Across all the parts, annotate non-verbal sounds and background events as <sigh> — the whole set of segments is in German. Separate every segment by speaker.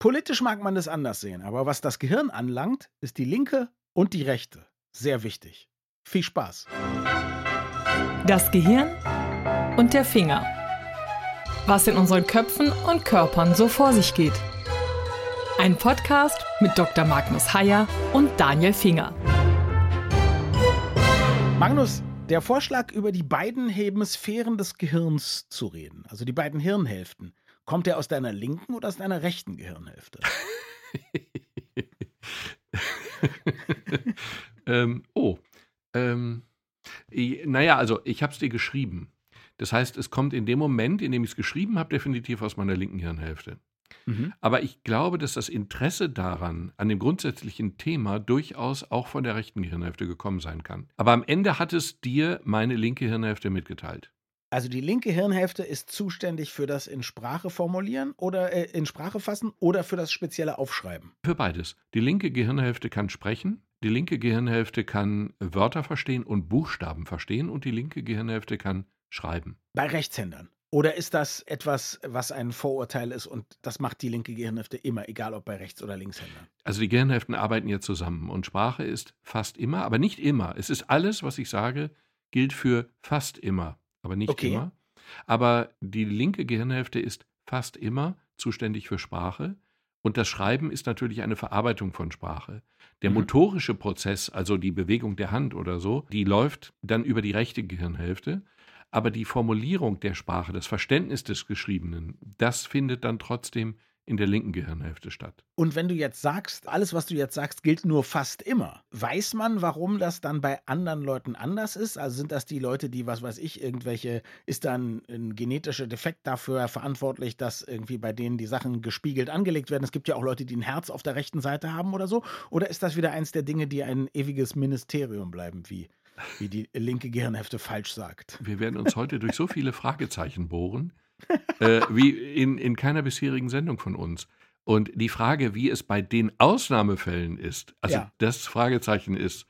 Speaker 1: Politisch mag man das anders sehen, aber was das Gehirn anlangt, ist die linke und die rechte sehr wichtig. Viel Spaß.
Speaker 2: Das Gehirn und der Finger. Was in unseren Köpfen und Körpern so vor sich geht. Ein Podcast mit Dr. Magnus Heyer und Daniel Finger.
Speaker 1: Magnus, der Vorschlag, über die beiden Hemisphären des Gehirns zu reden, also die beiden Hirnhälften, kommt der aus deiner linken oder aus deiner rechten Gehirnhälfte? <laughs>
Speaker 3: ähm, oh. Ähm, naja, also ich habe es dir geschrieben. Das heißt, es kommt in dem Moment, in dem ich es geschrieben habe, definitiv aus meiner linken Hirnhälfte. Mhm. Aber ich glaube, dass das Interesse daran, an dem grundsätzlichen Thema, durchaus auch von der rechten Gehirnhälfte gekommen sein kann. Aber am Ende hat es dir meine linke Hirnhälfte mitgeteilt.
Speaker 1: Also die linke Hirnhälfte ist zuständig für das in Sprache formulieren oder äh, in Sprache fassen oder für das spezielle Aufschreiben.
Speaker 3: Für beides. Die linke Gehirnhälfte kann sprechen, die linke Gehirnhälfte kann Wörter verstehen und Buchstaben verstehen und die linke Gehirnhälfte kann schreiben.
Speaker 1: Bei Rechtshändern. Oder ist das etwas, was ein Vorurteil ist und das macht die linke Gehirnhälfte immer, egal ob bei Rechts- oder Linkshändern?
Speaker 3: Also die Gehirnhälften arbeiten ja zusammen und Sprache ist fast immer, aber nicht immer. Es ist alles, was ich sage, gilt für fast immer aber nicht okay. immer. Aber die linke Gehirnhälfte ist fast immer zuständig für Sprache. Und das Schreiben ist natürlich eine Verarbeitung von Sprache. Der mhm. motorische Prozess, also die Bewegung der Hand oder so, die läuft dann über die rechte Gehirnhälfte. Aber die Formulierung der Sprache, das Verständnis des Geschriebenen, das findet dann trotzdem in der linken Gehirnhälfte statt.
Speaker 1: Und wenn du jetzt sagst, alles, was du jetzt sagst, gilt nur fast immer, weiß man, warum das dann bei anderen Leuten anders ist? Also sind das die Leute, die, was weiß ich, irgendwelche, ist dann ein genetischer Defekt dafür verantwortlich, dass irgendwie bei denen die Sachen gespiegelt angelegt werden? Es gibt ja auch Leute, die ein Herz auf der rechten Seite haben oder so. Oder ist das wieder eins der Dinge, die ein ewiges Ministerium bleiben, wie wie die linke Gehirnhälfte falsch sagt.
Speaker 3: Wir werden uns heute durch so viele Fragezeichen bohren äh, wie in, in keiner bisherigen Sendung von uns. Und die Frage, wie es bei den Ausnahmefällen ist, also ja. das Fragezeichen ist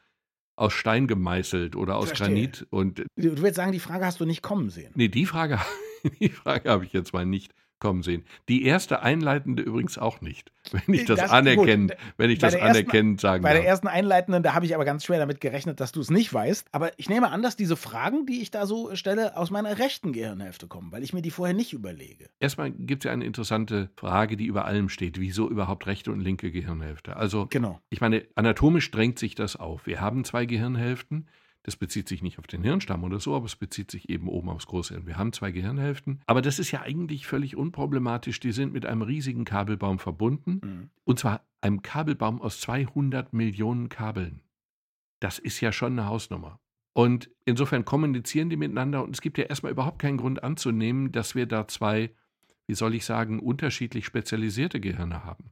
Speaker 3: aus Stein gemeißelt oder aus Verstehe. Granit. Und
Speaker 1: du willst sagen, die Frage hast du nicht kommen sehen.
Speaker 3: Nee, die Frage, <laughs> die Frage habe ich jetzt mal nicht kommen sehen. Die erste einleitende übrigens auch nicht, <laughs> wenn ich das, das anerkennend, wenn ich das anerkennend sagen
Speaker 1: Bei der ersten einleitenden, da habe ich aber ganz schwer damit gerechnet, dass du es nicht weißt. Aber ich nehme an, dass diese Fragen, die ich da so stelle, aus meiner rechten Gehirnhälfte kommen, weil ich mir die vorher nicht überlege.
Speaker 3: Erstmal gibt es ja eine interessante Frage, die über allem steht. Wieso überhaupt rechte und linke Gehirnhälfte? Also, genau. ich meine, anatomisch drängt sich das auf. Wir haben zwei Gehirnhälften. Das bezieht sich nicht auf den Hirnstamm oder so, aber es bezieht sich eben oben aufs Großhirn. Wir haben zwei Gehirnhälften, aber das ist ja eigentlich völlig unproblematisch. Die sind mit einem riesigen Kabelbaum verbunden mhm. und zwar einem Kabelbaum aus 200 Millionen Kabeln. Das ist ja schon eine Hausnummer. Und insofern kommunizieren die miteinander und es gibt ja erstmal überhaupt keinen Grund anzunehmen, dass wir da zwei, wie soll ich sagen, unterschiedlich spezialisierte Gehirne haben.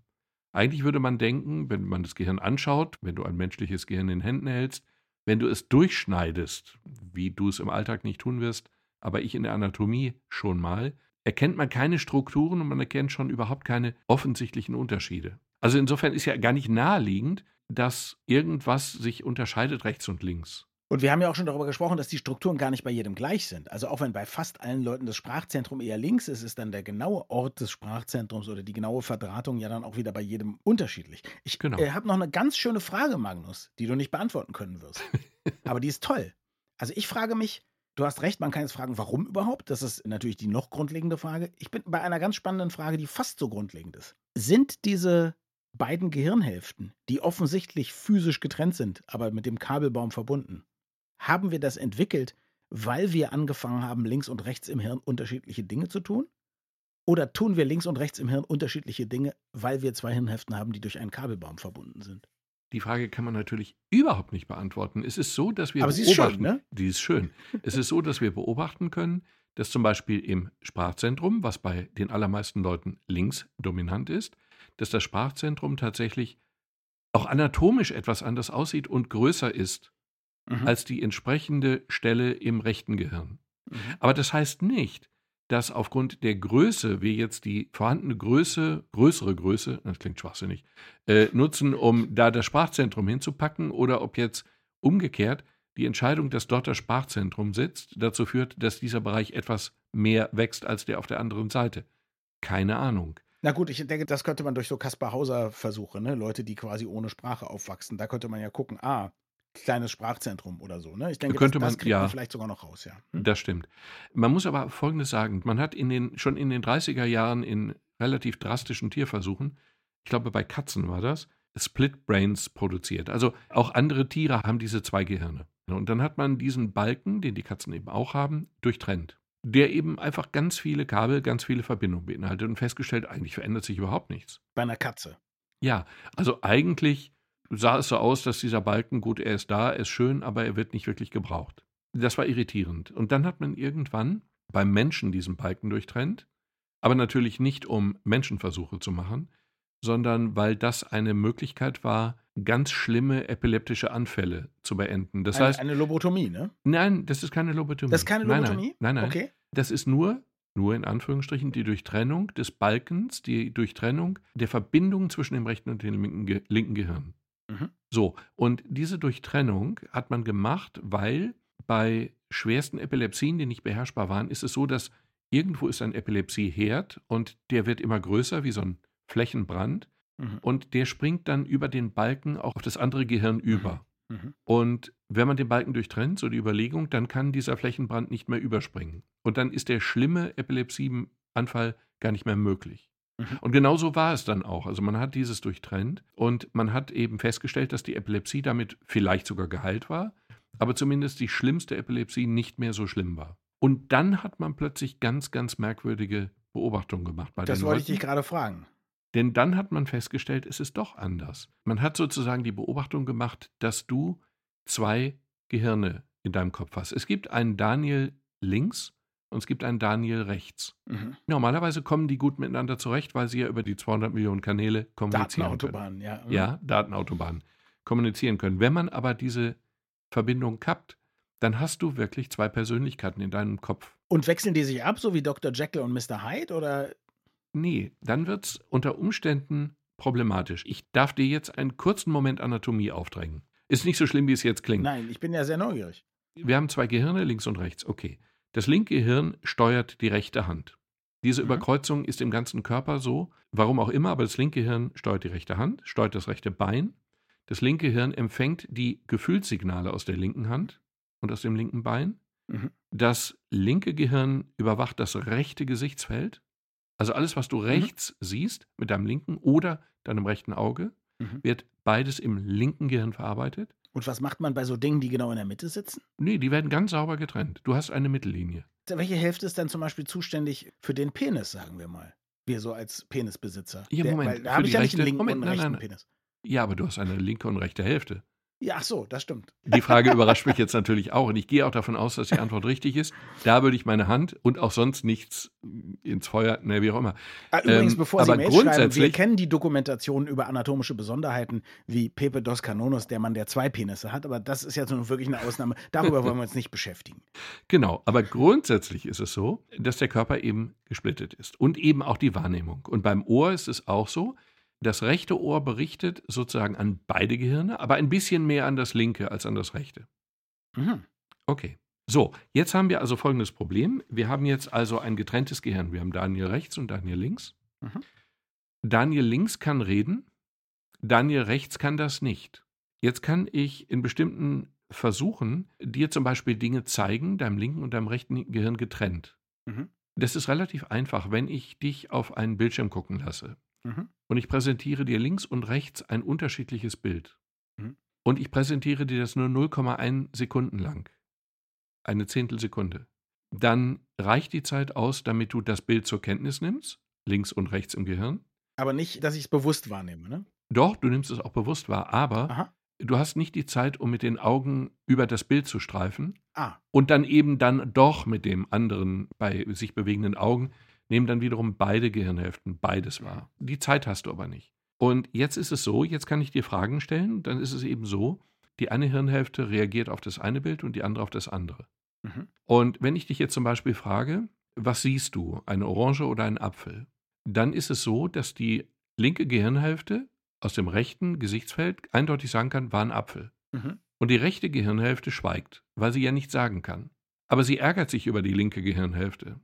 Speaker 3: Eigentlich würde man denken, wenn man das Gehirn anschaut, wenn du ein menschliches Gehirn in Händen hältst, wenn du es durchschneidest, wie du es im Alltag nicht tun wirst, aber ich in der Anatomie schon mal, erkennt man keine Strukturen und man erkennt schon überhaupt keine offensichtlichen Unterschiede. Also insofern ist ja gar nicht naheliegend, dass irgendwas sich unterscheidet rechts und links.
Speaker 1: Und wir haben ja auch schon darüber gesprochen, dass die Strukturen gar nicht bei jedem gleich sind. Also auch wenn bei fast allen Leuten das Sprachzentrum eher links ist, ist dann der genaue Ort des Sprachzentrums oder die genaue Verdrahtung ja dann auch wieder bei jedem unterschiedlich. Ich genau. äh, habe noch eine ganz schöne Frage, Magnus, die du nicht beantworten können wirst. <laughs> Aber die ist toll. Also ich frage mich, du hast recht, man kann jetzt fragen, warum überhaupt? Das ist natürlich die noch grundlegende Frage. Ich bin bei einer ganz spannenden Frage, die fast so grundlegend ist. Sind diese beiden Gehirnhälften, die offensichtlich physisch getrennt sind, aber mit dem Kabelbaum verbunden, haben wir das entwickelt, weil wir angefangen haben, links und rechts im Hirn unterschiedliche Dinge zu tun? Oder tun wir links und rechts im Hirn unterschiedliche Dinge, weil wir zwei Hirnhälften haben, die durch einen Kabelbaum verbunden sind?
Speaker 3: Die Frage kann man natürlich überhaupt nicht beantworten. Es ist so, dass wir
Speaker 1: Aber beobachten. Sie ist schön, ne?
Speaker 3: Die ist schön. <laughs> es ist so, dass wir beobachten können, dass zum Beispiel im Sprachzentrum, was bei den allermeisten Leuten links dominant ist, dass das Sprachzentrum tatsächlich auch anatomisch etwas anders aussieht und größer ist mhm. als die entsprechende Stelle im rechten Gehirn. Mhm. Aber das heißt nicht, dass aufgrund der Größe wir jetzt die vorhandene Größe, größere Größe, das klingt schwachsinnig, äh, nutzen, um da das Sprachzentrum hinzupacken oder ob jetzt umgekehrt die Entscheidung, dass dort das Sprachzentrum sitzt, dazu führt, dass dieser Bereich etwas mehr wächst als der auf der anderen Seite. Keine Ahnung.
Speaker 1: Na gut, ich denke, das könnte man durch so Kaspar Hauser-Versuche, ne? Leute, die quasi ohne Sprache aufwachsen, da könnte man ja gucken, ah, kleines Sprachzentrum oder so. Ne? Ich denke,
Speaker 3: könnte
Speaker 1: das,
Speaker 3: das kriegt ja, man
Speaker 1: vielleicht sogar noch raus, ja.
Speaker 3: Hm? Das stimmt. Man muss aber Folgendes sagen: Man hat in den, schon in den 30er Jahren in relativ drastischen Tierversuchen, ich glaube bei Katzen war das, Split Brains produziert. Also auch andere Tiere haben diese zwei Gehirne. Und dann hat man diesen Balken, den die Katzen eben auch haben, durchtrennt. Der eben einfach ganz viele Kabel, ganz viele Verbindungen beinhaltet und festgestellt, eigentlich verändert sich überhaupt nichts.
Speaker 1: Bei einer Katze.
Speaker 3: Ja, also eigentlich sah es so aus, dass dieser Balken, gut, er ist da, er ist schön, aber er wird nicht wirklich gebraucht. Das war irritierend. Und dann hat man irgendwann beim Menschen diesen Balken durchtrennt, aber natürlich nicht, um Menschenversuche zu machen, sondern weil das eine Möglichkeit war, ganz schlimme epileptische Anfälle zu beenden. Das
Speaker 1: eine,
Speaker 3: heißt,
Speaker 1: eine Lobotomie, ne?
Speaker 3: Nein, das ist keine Lobotomie.
Speaker 1: Das ist keine Lobotomie?
Speaker 3: Nein, nein, nein. nein.
Speaker 1: Okay.
Speaker 3: Das ist nur, nur in Anführungsstrichen, die Durchtrennung des Balkens, die Durchtrennung der Verbindung zwischen dem rechten und dem linken, linken Gehirn. Mhm. So, und diese Durchtrennung hat man gemacht, weil bei schwersten Epilepsien, die nicht beherrschbar waren, ist es so, dass irgendwo ist ein Epilepsieherd und der wird immer größer, wie so ein Flächenbrand. Mhm. Und der springt dann über den Balken auch auf das andere Gehirn mhm. über. Mhm. Und wenn man den Balken durchtrennt, so die Überlegung, dann kann dieser Flächenbrand nicht mehr überspringen. Und dann ist der schlimme Epilepsieanfall gar nicht mehr möglich. Mhm. Und genau so war es dann auch. Also man hat dieses durchtrennt und man hat eben festgestellt, dass die Epilepsie damit vielleicht sogar geheilt war, aber zumindest die schlimmste Epilepsie nicht mehr so schlimm war. Und dann hat man plötzlich ganz, ganz merkwürdige Beobachtungen gemacht. Bei
Speaker 1: das wollte ich dich gerade fragen.
Speaker 3: Denn dann hat man festgestellt, es ist doch anders. Man hat sozusagen die Beobachtung gemacht, dass du zwei Gehirne in deinem Kopf hast. Es gibt einen Daniel links und es gibt einen Daniel rechts. Mhm. Normalerweise kommen die gut miteinander zurecht, weil sie ja über die 200 Millionen Kanäle kommunizieren
Speaker 1: Datenautobahn,
Speaker 3: ja.
Speaker 1: Mhm.
Speaker 3: Ja, Datenautobahn kommunizieren können. Wenn man aber diese Verbindung kappt, dann hast du wirklich zwei Persönlichkeiten in deinem Kopf.
Speaker 1: Und wechseln die sich ab, so wie Dr. Jekyll und Mr. Hyde, oder?
Speaker 3: Nee, dann wird es unter Umständen problematisch. Ich darf dir jetzt einen kurzen Moment Anatomie aufdrängen. Ist nicht so schlimm, wie es jetzt klingt.
Speaker 1: Nein, ich bin ja sehr neugierig.
Speaker 3: Wir haben zwei Gehirne, links und rechts. Okay. Das linke Hirn steuert die rechte Hand. Diese mhm. Überkreuzung ist im ganzen Körper so, warum auch immer, aber das linke Hirn steuert die rechte Hand, steuert das rechte Bein. Das linke Hirn empfängt die Gefühlssignale aus der linken Hand und aus dem linken Bein. Mhm. Das linke Gehirn überwacht das rechte Gesichtsfeld. Also alles, was du mhm. rechts mhm. siehst mit deinem linken oder deinem rechten Auge, mhm. wird beides im linken Gehirn verarbeitet.
Speaker 1: Und was macht man bei so Dingen, die genau in der Mitte sitzen?
Speaker 3: Nee, die werden ganz sauber getrennt. Du hast eine Mittellinie.
Speaker 1: Welche Hälfte ist dann zum Beispiel zuständig für den Penis, sagen wir mal? Wir so als Penisbesitzer.
Speaker 3: Ja, Moment.
Speaker 1: Der, weil da habe ich ja nicht einen linken Moment, und einen rechten nein, nein. Penis.
Speaker 3: Ja, aber du hast eine linke und rechte Hälfte.
Speaker 1: Ja, ach so, das stimmt.
Speaker 3: Die Frage überrascht mich jetzt natürlich auch und ich gehe auch davon aus, dass die Antwort richtig ist. Da würde ich meine Hand und auch sonst nichts ins Feuer, ne, wie auch immer.
Speaker 1: Ah, übrigens, ähm, bevor Sie Mail schreiben, wir kennen die Dokumentationen über anatomische Besonderheiten wie Pepe dos Canonos, der Mann, der zwei Penisse hat, aber das ist jetzt nun wirklich eine Ausnahme. Darüber wollen wir uns nicht beschäftigen.
Speaker 3: Genau, aber grundsätzlich ist es so, dass der Körper eben gesplittet ist und eben auch die Wahrnehmung. Und beim Ohr ist es auch so, das rechte Ohr berichtet sozusagen an beide Gehirne, aber ein bisschen mehr an das linke als an das rechte. Mhm. Okay. So, jetzt haben wir also folgendes Problem. Wir haben jetzt also ein getrenntes Gehirn. Wir haben Daniel rechts und Daniel links. Mhm. Daniel links kann reden, Daniel rechts kann das nicht. Jetzt kann ich in bestimmten Versuchen dir zum Beispiel Dinge zeigen, deinem linken und deinem rechten Gehirn getrennt. Mhm. Das ist relativ einfach, wenn ich dich auf einen Bildschirm gucken lasse. Mhm. Und ich präsentiere dir links und rechts ein unterschiedliches Bild. Mhm. Und ich präsentiere dir das nur 0,1 Sekunden lang. Eine Zehntelsekunde. Dann reicht die Zeit aus, damit du das Bild zur Kenntnis nimmst, links und rechts im Gehirn.
Speaker 1: Aber nicht, dass ich es bewusst wahrnehme, ne?
Speaker 3: Doch, du nimmst es auch bewusst wahr, aber Aha. du hast nicht die Zeit, um mit den Augen über das Bild zu streifen.
Speaker 1: Ah.
Speaker 3: Und dann eben dann doch mit dem anderen bei sich bewegenden Augen nehmen dann wiederum beide Gehirnhälften beides wahr. Die Zeit hast du aber nicht. Und jetzt ist es so, jetzt kann ich dir Fragen stellen, dann ist es eben so, die eine Hirnhälfte reagiert auf das eine Bild und die andere auf das andere. Mhm. Und wenn ich dich jetzt zum Beispiel frage, was siehst du, eine Orange oder ein Apfel, dann ist es so, dass die linke Gehirnhälfte aus dem rechten Gesichtsfeld eindeutig sagen kann, war ein Apfel. Mhm. Und die rechte Gehirnhälfte schweigt, weil sie ja nichts sagen kann. Aber sie ärgert sich über die linke Gehirnhälfte.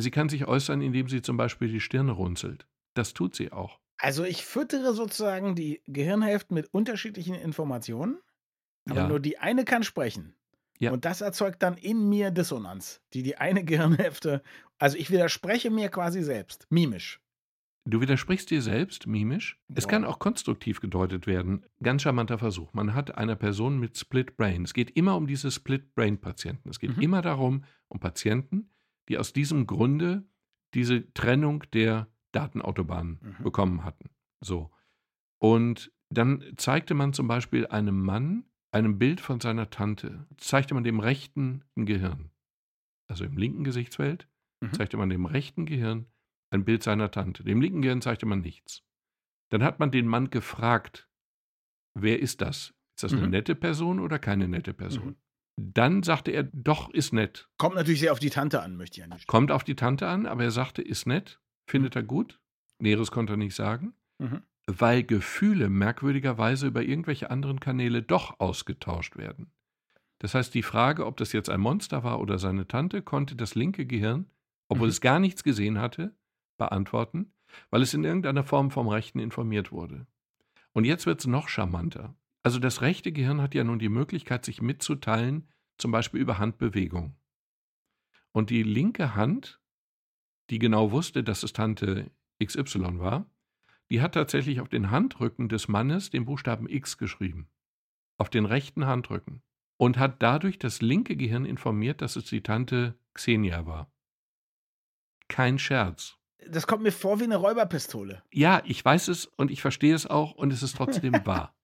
Speaker 3: Sie kann sich äußern, indem sie zum Beispiel die Stirne runzelt. Das tut sie auch.
Speaker 1: Also ich füttere sozusagen die Gehirnhälften mit unterschiedlichen Informationen, aber ja. nur die eine kann sprechen. Ja. Und das erzeugt dann in mir Dissonanz, die die eine <laughs> Gehirnhälfte, also ich widerspreche mir quasi selbst, mimisch.
Speaker 3: Du widersprichst dir selbst, mimisch. Boah. Es kann auch konstruktiv gedeutet werden. Ganz charmanter Versuch. Man hat einer Person mit Split Brain. Es geht immer um diese Split Brain Patienten. Es geht mhm. immer darum, um Patienten, die aus diesem Grunde diese Trennung der Datenautobahnen mhm. bekommen hatten. So. Und dann zeigte man zum Beispiel einem Mann einem Bild von seiner Tante, zeigte man dem rechten Gehirn, also im linken Gesichtsfeld, mhm. zeigte man dem rechten Gehirn ein Bild seiner Tante. Dem linken Gehirn zeigte man nichts. Dann hat man den Mann gefragt, wer ist das? Ist das mhm. eine nette Person oder keine nette Person? Dann sagte er, doch, ist nett.
Speaker 1: Kommt natürlich sehr auf die Tante an, möchte ich ja nicht.
Speaker 3: Kommt auf die Tante an, aber er sagte, ist nett, findet mhm. er gut. Näheres konnte er nicht sagen, mhm. weil Gefühle merkwürdigerweise über irgendwelche anderen Kanäle doch ausgetauscht werden. Das heißt, die Frage, ob das jetzt ein Monster war oder seine Tante, konnte das linke Gehirn, obwohl mhm. es gar nichts gesehen hatte, beantworten, weil es in irgendeiner Form vom Rechten informiert wurde. Und jetzt wird es noch charmanter. Also das rechte Gehirn hat ja nun die Möglichkeit, sich mitzuteilen, zum Beispiel über Handbewegung. Und die linke Hand, die genau wusste, dass es Tante XY war, die hat tatsächlich auf den Handrücken des Mannes den Buchstaben X geschrieben. Auf den rechten Handrücken. Und hat dadurch das linke Gehirn informiert, dass es die Tante Xenia war. Kein Scherz
Speaker 1: das kommt mir vor wie eine Räuberpistole.
Speaker 3: Ja, ich weiß es und ich verstehe es auch und es ist trotzdem <laughs> wahr.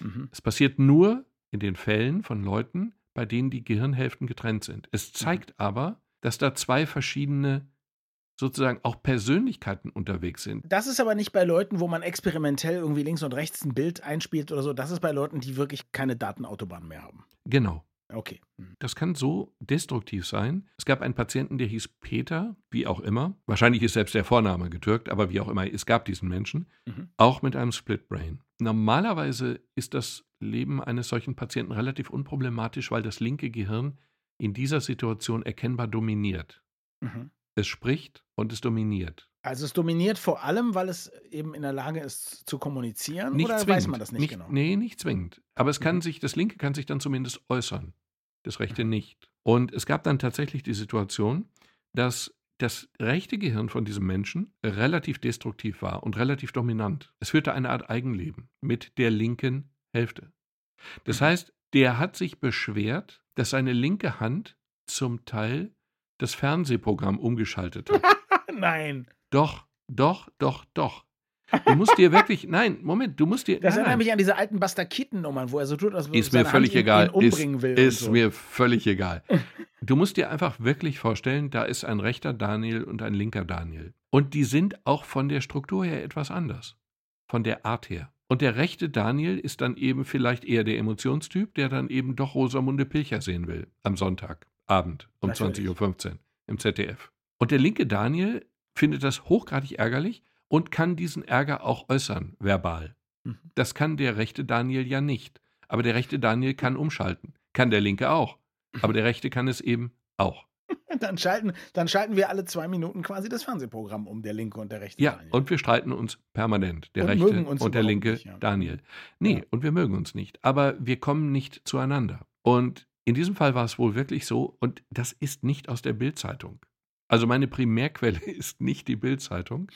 Speaker 3: Mhm. Es passiert nur in den Fällen von Leuten, bei denen die Gehirnhälften getrennt sind. Es mhm. zeigt mhm. aber, dass da zwei verschiedene sozusagen auch Persönlichkeiten unterwegs sind.
Speaker 1: Das ist aber nicht bei Leuten, wo man experimentell irgendwie links und rechts ein Bild einspielt oder so. Das ist bei Leuten, die wirklich keine Datenautobahn mehr haben.
Speaker 3: Genau.
Speaker 1: Okay. Mhm.
Speaker 3: Das kann so destruktiv sein. Es gab einen Patienten, der hieß Peter, wie auch immer. Wahrscheinlich ist selbst der Vorname getürkt, aber wie auch immer, es gab diesen Menschen, mhm. auch mit einem Split Brain. Normalerweise ist das Leben eines solchen Patienten relativ unproblematisch, weil das linke Gehirn in dieser Situation erkennbar dominiert. Mhm. Es spricht und es dominiert.
Speaker 1: Also es dominiert vor allem, weil es eben in der Lage ist zu kommunizieren
Speaker 3: nicht
Speaker 1: oder
Speaker 3: zwingend.
Speaker 1: weiß man das nicht,
Speaker 3: nicht
Speaker 1: genau?
Speaker 3: Nee, nicht zwingend. Aber es kann mhm. sich, das linke kann sich dann zumindest äußern, das rechte mhm. nicht. Und es gab dann tatsächlich die Situation, dass das rechte Gehirn von diesem Menschen relativ destruktiv war und relativ dominant. Es führte eine Art Eigenleben mit der linken Hälfte. Das mhm. heißt, der hat sich beschwert, dass seine linke Hand zum Teil das Fernsehprogramm umgeschaltet hat. <laughs>
Speaker 1: Nein.
Speaker 3: Doch, doch, doch, doch. Du musst dir wirklich, nein, Moment, du musst dir.
Speaker 1: Das
Speaker 3: erinnert
Speaker 1: mich an diese alten Bastakiten-Nummern, wo er so tut, als
Speaker 3: würde er mir völlig Hand egal. umbringen ist, will. Ist so. mir völlig egal. <laughs> Du musst dir einfach wirklich vorstellen, da ist ein rechter Daniel und ein linker Daniel. Und die sind auch von der Struktur her etwas anders. Von der Art her. Und der rechte Daniel ist dann eben vielleicht eher der Emotionstyp, der dann eben doch Rosamunde Pilcher sehen will am Sonntagabend um 20.15 Uhr im ZDF. Und der linke Daniel findet das hochgradig ärgerlich und kann diesen Ärger auch äußern, verbal. Mhm. Das kann der rechte Daniel ja nicht. Aber der rechte Daniel kann umschalten. Kann der linke auch. Aber der rechte kann es eben auch. <laughs>
Speaker 1: Dann schalten, dann schalten wir alle zwei Minuten quasi das Fernsehprogramm um, der linke und der rechte
Speaker 3: ja, Daniel. und wir streiten uns permanent, der und rechte und der linke nicht, ja. Daniel. Nee, ja. und wir mögen uns nicht. Aber wir kommen nicht zueinander. Und in diesem Fall war es wohl wirklich so, und das ist nicht aus der Bildzeitung. Also meine Primärquelle <laughs> ist nicht die Bildzeitung,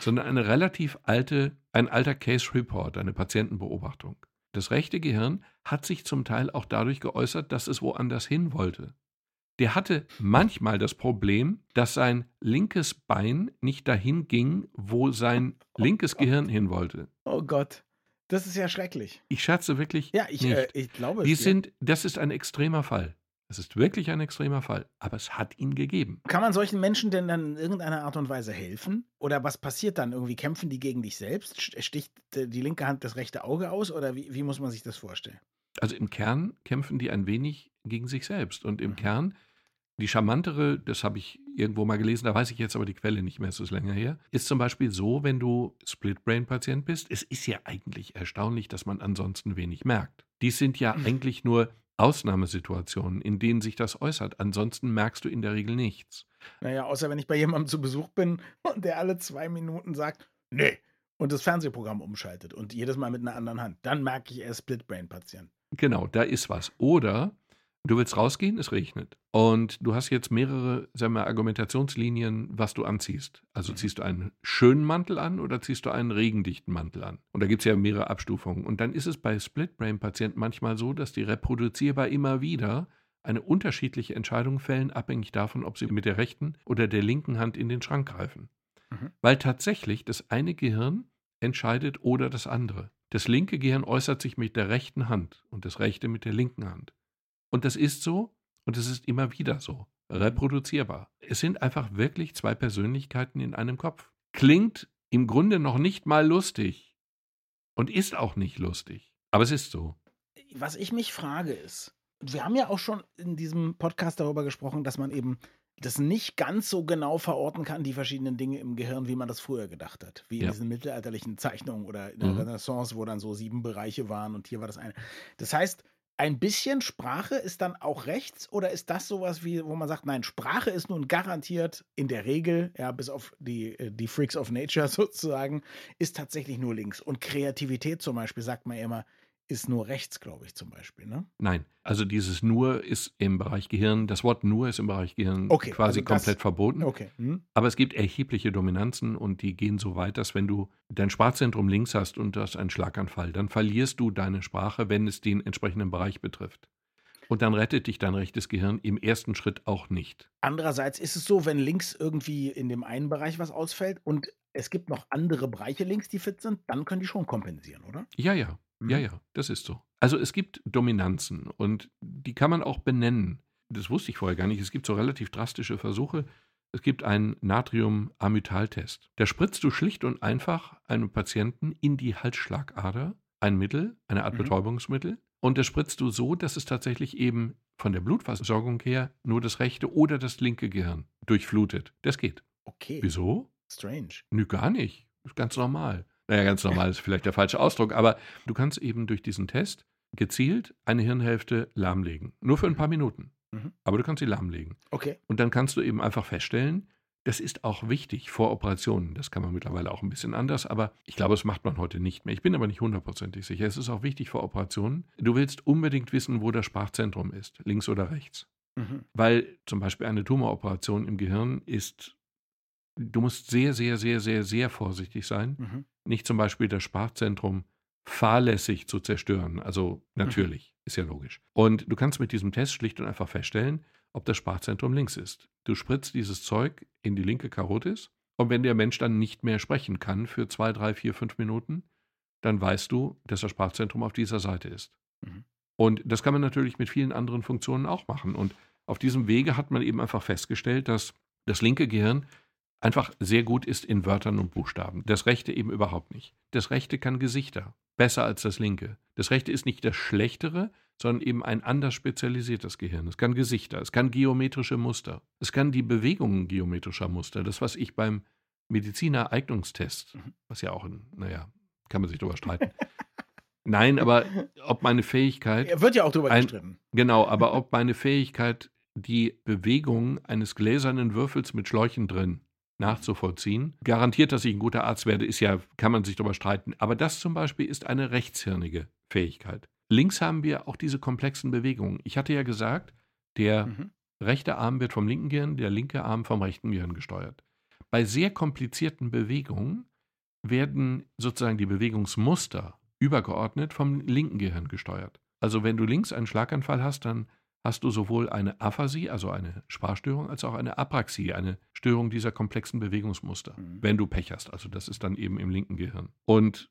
Speaker 3: sondern eine relativ alte, ein alter Case Report, eine Patientenbeobachtung. Das rechte Gehirn hat sich zum Teil auch dadurch geäußert, dass es woanders hin wollte. Der hatte manchmal das Problem, dass sein linkes Bein nicht dahin ging, wo sein oh linkes Gott. Gehirn hin wollte.
Speaker 1: Oh Gott. Das ist ja schrecklich.
Speaker 3: Ich scherze wirklich.
Speaker 1: Ja, ich, äh, ich glaube
Speaker 3: es. Die sind, das ist ein extremer Fall. Es ist wirklich ein extremer Fall, aber es hat ihn gegeben.
Speaker 1: Kann man solchen Menschen denn dann in irgendeiner Art und Weise helfen? Oder was passiert dann? Irgendwie kämpfen die gegen dich selbst? Sticht die linke Hand das rechte Auge aus? Oder wie, wie muss man sich das vorstellen?
Speaker 3: Also im Kern kämpfen die ein wenig gegen sich selbst. Und im mhm. Kern, die charmantere, das habe ich irgendwo mal gelesen, da weiß ich jetzt aber die Quelle nicht mehr, es ist länger her, ist zum Beispiel so, wenn du Split-Brain-Patient bist, es ist ja eigentlich erstaunlich, dass man ansonsten wenig merkt. Die sind ja mhm. eigentlich nur Ausnahmesituationen, in denen sich das äußert. Ansonsten merkst du in der Regel nichts.
Speaker 1: Naja, außer wenn ich bei jemandem zu Besuch bin <laughs> und der alle zwei Minuten sagt, Nee. Und das Fernsehprogramm umschaltet und jedes Mal mit einer anderen Hand. Dann merke ich, er ist Split-Brain-Patient.
Speaker 3: Genau, da ist was. Oder du willst rausgehen, es regnet. Und du hast jetzt mehrere, sagen wir, Argumentationslinien, was du anziehst. Also mhm. ziehst du einen schönen Mantel an oder ziehst du einen regendichten Mantel an? Und da gibt es ja mehrere Abstufungen. Und dann ist es bei Split-Brain-Patienten manchmal so, dass die reproduzierbar immer wieder eine unterschiedliche Entscheidung fällen, abhängig davon, ob sie mit der rechten oder der linken Hand in den Schrank greifen. Mhm. Weil tatsächlich das eine Gehirn entscheidet oder das andere. Das linke Gehirn äußert sich mit der rechten Hand und das rechte mit der linken Hand. Und das ist so und es ist immer wieder so. Reproduzierbar. Es sind einfach wirklich zwei Persönlichkeiten in einem Kopf. Klingt im Grunde noch nicht mal lustig und ist auch nicht lustig. Aber es ist so.
Speaker 1: Was ich mich frage ist, wir haben ja auch schon in diesem Podcast darüber gesprochen, dass man eben das nicht ganz so genau verorten kann, die verschiedenen Dinge im Gehirn, wie man das früher gedacht hat. Wie in ja. diesen mittelalterlichen Zeichnungen oder in der mhm. Renaissance, wo dann so sieben Bereiche waren und hier war das eine. Das heißt, ein bisschen Sprache ist dann auch rechts oder ist das sowas wie, wo man sagt, nein, Sprache ist nun garantiert in der Regel, ja, bis auf die, äh, die Freaks of Nature <laughs> sozusagen, ist tatsächlich nur links. Und Kreativität zum Beispiel, sagt man immer, ist nur rechts, glaube ich, zum Beispiel, ne?
Speaker 3: Nein, also dieses nur ist im Bereich Gehirn, das Wort nur ist im Bereich Gehirn okay, quasi also komplett das, verboten.
Speaker 1: Okay. Hm.
Speaker 3: Aber es gibt erhebliche Dominanzen und die gehen so weit, dass wenn du dein Sprachzentrum links hast und du hast einen Schlaganfall, dann verlierst du deine Sprache, wenn es den entsprechenden Bereich betrifft. Und dann rettet dich dein rechtes Gehirn im ersten Schritt auch nicht.
Speaker 1: Andererseits ist es so, wenn links irgendwie in dem einen Bereich was ausfällt und es gibt noch andere Bereiche links, die fit sind, dann können die schon kompensieren, oder?
Speaker 3: Ja, ja. Ja, mhm. ja, das ist so. Also es gibt Dominanzen und die kann man auch benennen. Das wusste ich vorher gar nicht. Es gibt so relativ drastische Versuche. Es gibt einen Natrium-Amytal-Test. Da spritzt du schlicht und einfach einem Patienten in die Halsschlagader ein Mittel, eine Art mhm. Betäubungsmittel. Und das spritzt du so, dass es tatsächlich eben von der Blutversorgung her nur das rechte oder das linke Gehirn durchflutet. Das geht.
Speaker 1: Okay.
Speaker 3: Wieso?
Speaker 1: Strange.
Speaker 3: Nö, gar nicht. Das ist ganz normal. Naja, ganz normal ist vielleicht der falsche Ausdruck, aber du kannst eben durch diesen Test gezielt eine Hirnhälfte lahmlegen. Nur für ein paar Minuten. Mhm. Aber du kannst sie lahmlegen.
Speaker 1: Okay.
Speaker 3: Und dann kannst du eben einfach feststellen, das ist auch wichtig vor Operationen. Das kann man mittlerweile auch ein bisschen anders, aber ich glaube, das macht man heute nicht mehr. Ich bin aber nicht hundertprozentig sicher. Es ist auch wichtig vor Operationen. Du willst unbedingt wissen, wo das Sprachzentrum ist, links oder rechts. Mhm. Weil zum Beispiel eine Tumoroperation im Gehirn ist du musst sehr, sehr, sehr, sehr, sehr vorsichtig sein, mhm. nicht zum Beispiel das Sprachzentrum fahrlässig zu zerstören. Also mhm. natürlich, mhm. ist ja logisch. Und du kannst mit diesem Test schlicht und einfach feststellen, ob das Sprachzentrum links ist. Du spritzt dieses Zeug in die linke Karotis und wenn der Mensch dann nicht mehr sprechen kann für zwei, drei, vier, fünf Minuten, dann weißt du, dass das Sprachzentrum auf dieser Seite ist. Mhm. Und das kann man natürlich mit vielen anderen Funktionen auch machen. Und auf diesem Wege hat man eben einfach festgestellt, dass das linke Gehirn einfach sehr gut ist in Wörtern und Buchstaben. Das rechte eben überhaupt nicht. Das rechte kann Gesichter, besser als das linke. Das rechte ist nicht das schlechtere, sondern eben ein anders spezialisiertes Gehirn. Es kann Gesichter, es kann geometrische Muster, es kann die Bewegungen geometrischer Muster. Das, was ich beim Medizinereignungstest, mhm. was ja auch, naja, kann man sich darüber streiten. <laughs> Nein, aber ob meine Fähigkeit.
Speaker 1: Er wird ja auch darüber gestritten.
Speaker 3: Genau, aber <laughs> ob meine Fähigkeit, die Bewegung eines gläsernen Würfels mit Schläuchen drin nachzuvollziehen. Garantiert, dass ich ein guter Arzt werde, ist ja, kann man sich darüber streiten. Aber das zum Beispiel ist eine rechtshirnige Fähigkeit. Links haben wir auch diese komplexen Bewegungen. Ich hatte ja gesagt, der mhm. rechte Arm wird vom linken Gehirn, der linke Arm vom rechten Gehirn gesteuert. Bei sehr komplizierten Bewegungen werden sozusagen die Bewegungsmuster übergeordnet vom linken Gehirn gesteuert. Also wenn du links einen Schlaganfall hast, dann hast du sowohl eine Aphasie, also eine Sprachstörung, als auch eine Apraxie, eine Störung dieser komplexen Bewegungsmuster, mhm. wenn du Pech hast. Also das ist dann eben im linken Gehirn. Und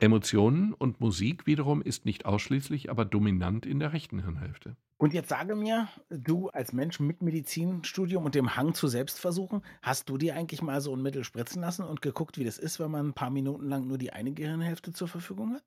Speaker 3: Emotionen und Musik wiederum ist nicht ausschließlich, aber dominant in der rechten Hirnhälfte.
Speaker 1: Und jetzt sage mir, du als Mensch mit Medizinstudium und dem Hang zu Selbstversuchen, hast du dir eigentlich mal so ein Mittel spritzen lassen und geguckt, wie das ist, wenn man ein paar Minuten lang nur die eine Gehirnhälfte zur Verfügung hat?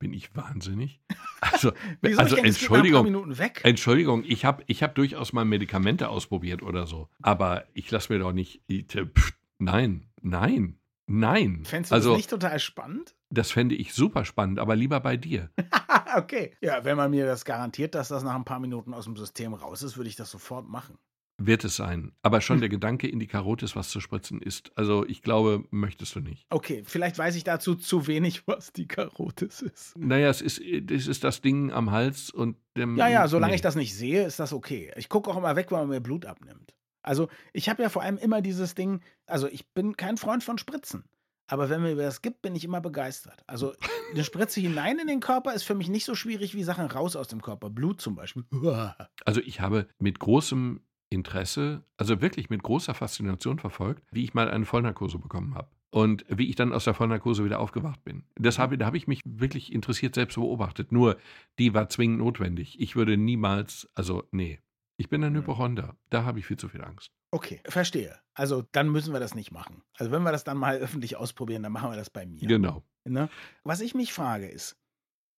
Speaker 3: Bin ich wahnsinnig? <laughs> Also, also Entschuldigung, Entschuldigung, ich habe ich hab durchaus mal Medikamente ausprobiert oder so, aber ich lasse mir doch nicht. Pff, nein, nein, nein.
Speaker 1: Fändest du also, das nicht total spannend?
Speaker 3: Das fände ich super spannend, aber lieber bei dir. <laughs>
Speaker 1: okay. Ja, wenn man mir das garantiert, dass das nach ein paar Minuten aus dem System raus ist, würde ich das sofort machen.
Speaker 3: Wird es sein. Aber schon hm. der Gedanke, in die Karotis was zu spritzen, ist, also ich glaube, möchtest du nicht.
Speaker 1: Okay, vielleicht weiß ich dazu zu wenig, <laughs> was die Karotis ist.
Speaker 3: Naja, es ist, es ist das Ding am Hals und dem.
Speaker 1: Ja, ja, solange nee. ich das nicht sehe, ist das okay. Ich gucke auch immer weg, weil man mir Blut abnimmt. Also, ich habe ja vor allem immer dieses Ding, also ich bin kein Freund von Spritzen. Aber wenn mir das gibt, bin ich immer begeistert. Also eine Spritze hinein in den Körper ist für mich nicht so schwierig wie Sachen raus aus dem Körper. Blut zum Beispiel. <laughs>
Speaker 3: Also ich habe mit großem Interesse, also wirklich mit großer Faszination verfolgt, wie ich mal eine Vollnarkose bekommen habe. Und wie ich dann aus der Vollnarkose wieder aufgewacht bin. Das habe, da habe ich mich wirklich interessiert selbst beobachtet. Nur, die war zwingend notwendig. Ich würde niemals, also nee, ich bin ein. Hypochonder. Da habe ich viel zu viel Angst.
Speaker 1: Okay, verstehe. Also dann müssen wir das nicht machen. Also wenn wir das dann mal <laughs> öffentlich ausprobieren, dann machen wir das bei mir.
Speaker 3: Genau.
Speaker 1: Ne? Was ich mich frage ist,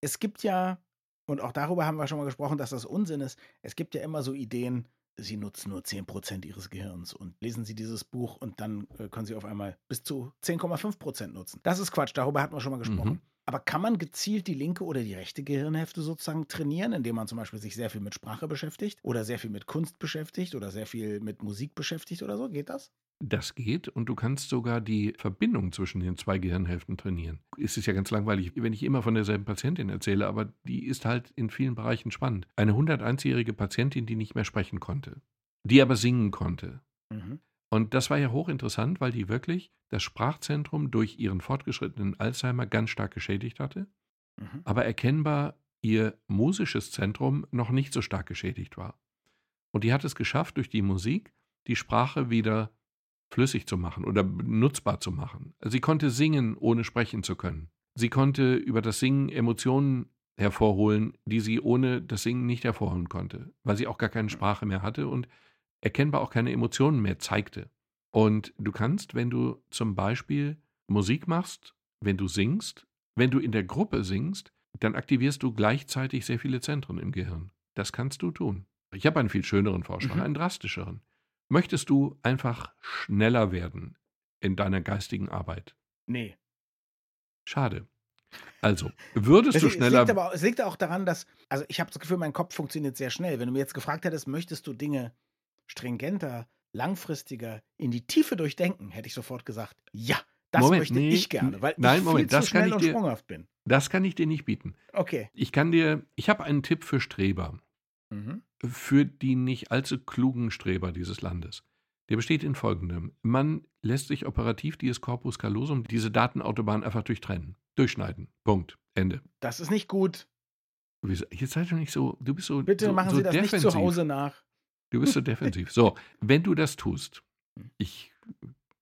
Speaker 1: es gibt ja, und auch darüber haben wir schon mal gesprochen, dass das Unsinn ist, es gibt ja immer so Ideen, Sie nutzen nur 10% Ihres Gehirns und lesen Sie dieses Buch und dann äh, können Sie auf einmal bis zu 10,5% nutzen. Das ist Quatsch, darüber hatten wir schon mal gesprochen. Mhm. Aber kann man gezielt die linke oder die rechte Gehirnhälfte sozusagen trainieren, indem man zum Beispiel sich sehr viel mit Sprache beschäftigt oder sehr viel mit Kunst beschäftigt oder sehr viel mit Musik beschäftigt oder so? Geht das?
Speaker 3: Das geht und du kannst sogar die Verbindung zwischen den zwei Gehirnhälften trainieren. Es ist ja ganz langweilig, wenn ich immer von derselben Patientin erzähle, aber die ist halt in vielen Bereichen spannend. Eine 101-jährige Patientin, die nicht mehr sprechen konnte, die aber singen konnte. Mhm. Und das war ja hochinteressant, weil die wirklich das Sprachzentrum durch ihren fortgeschrittenen Alzheimer ganz stark geschädigt hatte, mhm. aber erkennbar ihr musisches Zentrum noch nicht so stark geschädigt war. Und die hat es geschafft, durch die Musik die Sprache wieder flüssig zu machen oder nutzbar zu machen. Sie konnte singen, ohne sprechen zu können. Sie konnte über das Singen Emotionen hervorholen, die sie ohne das Singen nicht hervorholen konnte, weil sie auch gar keine Sprache mehr hatte und erkennbar auch keine Emotionen mehr zeigte. Und du kannst, wenn du zum Beispiel Musik machst, wenn du singst, wenn du in der Gruppe singst, dann aktivierst du gleichzeitig sehr viele Zentren im Gehirn. Das kannst du tun. Ich habe einen viel schöneren Vorschlag, mhm. einen drastischeren. Möchtest du einfach schneller werden in deiner geistigen Arbeit?
Speaker 1: Nee.
Speaker 3: Schade. Also, würdest es, du schneller.
Speaker 1: Es liegt, aber, es liegt auch daran, dass, also ich habe das Gefühl, mein Kopf funktioniert sehr schnell. Wenn du mir jetzt gefragt hättest, möchtest du Dinge stringenter, langfristiger, in die Tiefe durchdenken, hätte ich sofort gesagt, ja, das Moment, möchte nee, ich gerne, weil
Speaker 3: nein,
Speaker 1: ich
Speaker 3: Moment,
Speaker 1: viel
Speaker 3: das
Speaker 1: zu schnell
Speaker 3: kann
Speaker 1: ich dir, und sprunghaft bin.
Speaker 3: Das kann ich dir nicht bieten.
Speaker 1: Okay.
Speaker 3: Ich kann dir, ich habe einen Tipp für Streber. Mhm für die nicht allzu klugen Streber dieses Landes. Der besteht in folgendem. Man lässt sich operativ dieses Corpus callosum, diese Datenautobahn einfach durchtrennen. Durchschneiden. Punkt. Ende.
Speaker 1: Das ist nicht gut.
Speaker 3: Jetzt seid du nicht so, du bist so.
Speaker 1: Bitte
Speaker 3: so,
Speaker 1: machen
Speaker 3: so
Speaker 1: Sie das
Speaker 3: defensiv.
Speaker 1: nicht zu Hause nach.
Speaker 3: Du bist so <laughs> defensiv. So, wenn du das tust, hm. ich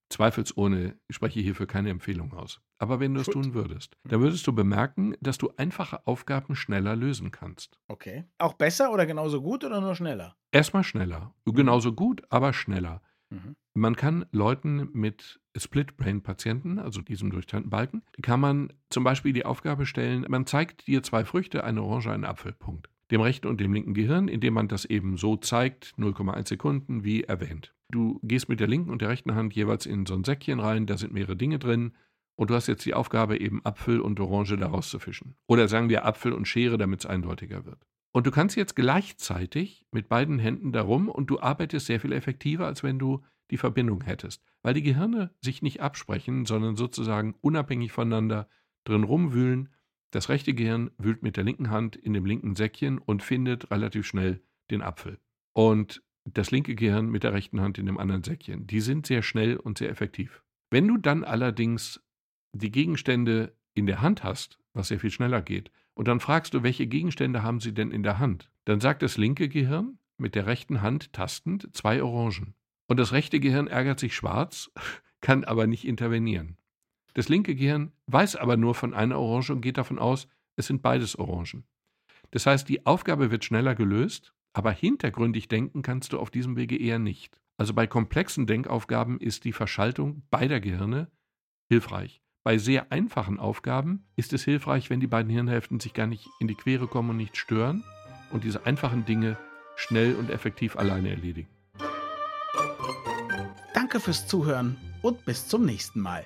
Speaker 3: zweifelsohne spreche hierfür keine Empfehlung aus. Aber wenn du es tun würdest, hm. dann würdest du bemerken, dass du einfache Aufgaben schneller lösen kannst.
Speaker 1: Okay. Auch besser oder genauso gut oder nur schneller?
Speaker 3: Erstmal schneller. Mhm. Genauso gut, aber schneller. Mhm. Man kann Leuten mit Split-Brain-Patienten, also diesem durchtrennten Balken, kann man zum Beispiel die Aufgabe stellen, man zeigt dir zwei Früchte, eine Orange, einen Apfel, Punkt. Dem rechten und dem linken Gehirn, indem man das eben so zeigt, 0,1 Sekunden, wie erwähnt. Du gehst mit der linken und der rechten Hand jeweils in so ein Säckchen rein, da sind mehrere Dinge drin und du hast jetzt die Aufgabe, eben Apfel und Orange daraus zu fischen. Oder sagen wir Apfel und Schere, damit es eindeutiger wird. Und du kannst jetzt gleichzeitig mit beiden Händen darum und du arbeitest sehr viel effektiver, als wenn du die Verbindung hättest, weil die Gehirne sich nicht absprechen, sondern sozusagen unabhängig voneinander drin rumwühlen. Das rechte Gehirn wühlt mit der linken Hand in dem linken Säckchen und findet relativ schnell den Apfel. Und das linke Gehirn mit der rechten Hand in dem anderen Säckchen. Die sind sehr schnell und sehr effektiv. Wenn du dann allerdings die Gegenstände in der Hand hast, was sehr viel schneller geht, und dann fragst du, welche Gegenstände haben sie denn in der Hand, dann sagt das linke Gehirn mit der rechten Hand tastend zwei Orangen. Und das rechte Gehirn ärgert sich schwarz, <laughs> kann aber nicht intervenieren. Das linke Gehirn weiß aber nur von einer Orange und geht davon aus, es sind beides Orangen. Das heißt, die Aufgabe wird schneller gelöst aber hintergründig denken kannst du auf diesem Wege eher nicht. Also bei komplexen Denkaufgaben ist die Verschaltung beider Gehirne hilfreich. Bei sehr einfachen Aufgaben ist es hilfreich, wenn die beiden Hirnhälften sich gar nicht in die Quere kommen und nicht stören und diese einfachen Dinge schnell und effektiv alleine erledigen.
Speaker 1: Danke fürs Zuhören und bis zum nächsten Mal.